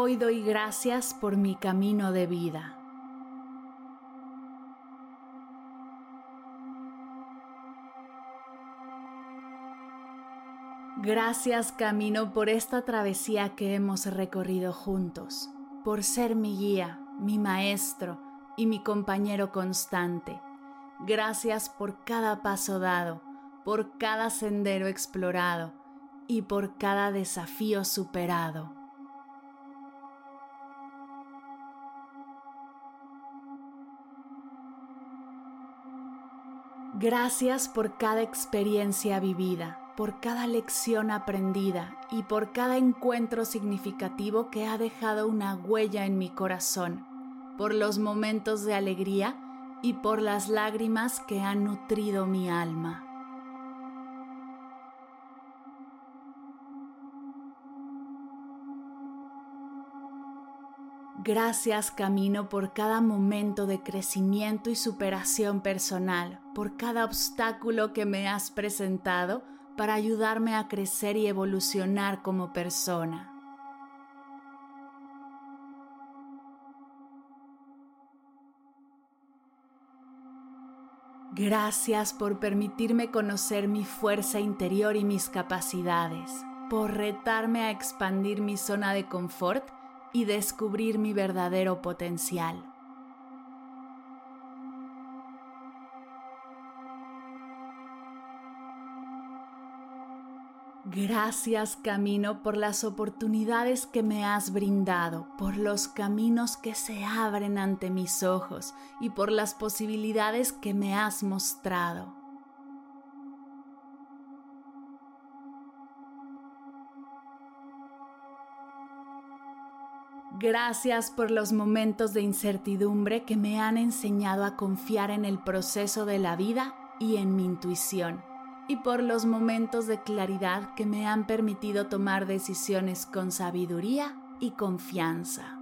Hoy doy gracias por mi camino de vida. Gracias camino por esta travesía que hemos recorrido juntos, por ser mi guía, mi maestro y mi compañero constante. Gracias por cada paso dado, por cada sendero explorado y por cada desafío superado. Gracias por cada experiencia vivida por cada lección aprendida y por cada encuentro significativo que ha dejado una huella en mi corazón, por los momentos de alegría y por las lágrimas que han nutrido mi alma. Gracias Camino por cada momento de crecimiento y superación personal, por cada obstáculo que me has presentado para ayudarme a crecer y evolucionar como persona. Gracias por permitirme conocer mi fuerza interior y mis capacidades, por retarme a expandir mi zona de confort y descubrir mi verdadero potencial. Gracias Camino por las oportunidades que me has brindado, por los caminos que se abren ante mis ojos y por las posibilidades que me has mostrado. Gracias por los momentos de incertidumbre que me han enseñado a confiar en el proceso de la vida y en mi intuición y por los momentos de claridad que me han permitido tomar decisiones con sabiduría y confianza.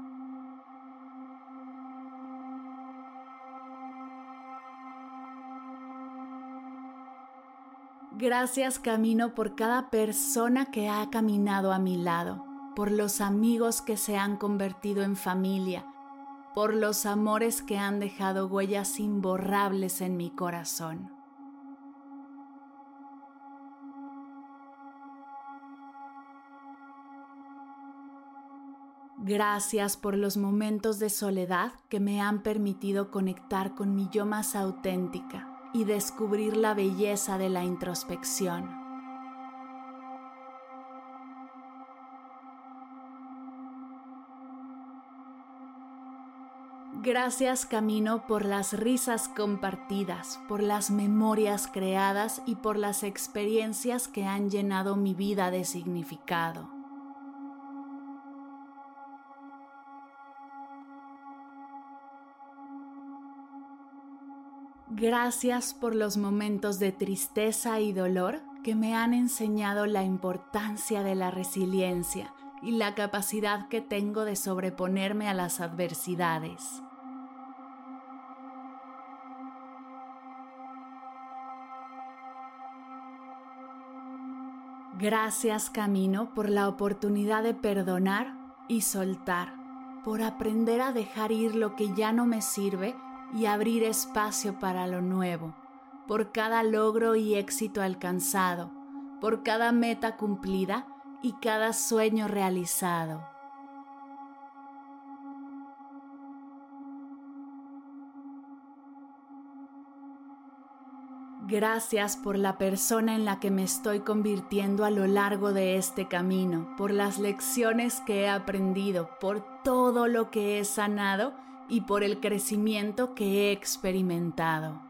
Gracias Camino por cada persona que ha caminado a mi lado, por los amigos que se han convertido en familia, por los amores que han dejado huellas imborrables en mi corazón. Gracias por los momentos de soledad que me han permitido conectar con mi yo más auténtica y descubrir la belleza de la introspección. Gracias Camino por las risas compartidas, por las memorias creadas y por las experiencias que han llenado mi vida de significado. Gracias por los momentos de tristeza y dolor que me han enseñado la importancia de la resiliencia y la capacidad que tengo de sobreponerme a las adversidades. Gracias Camino por la oportunidad de perdonar y soltar, por aprender a dejar ir lo que ya no me sirve y abrir espacio para lo nuevo, por cada logro y éxito alcanzado, por cada meta cumplida y cada sueño realizado. Gracias por la persona en la que me estoy convirtiendo a lo largo de este camino, por las lecciones que he aprendido, por todo lo que he sanado y por el crecimiento que he experimentado.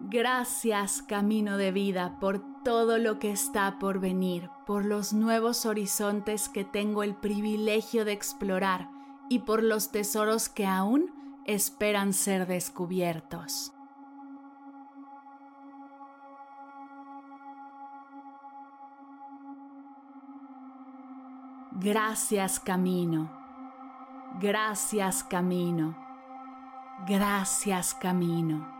Gracias camino de vida por todo lo que está por venir, por los nuevos horizontes que tengo el privilegio de explorar y por los tesoros que aún esperan ser descubiertos. Gracias Camino. Gracias Camino. Gracias Camino.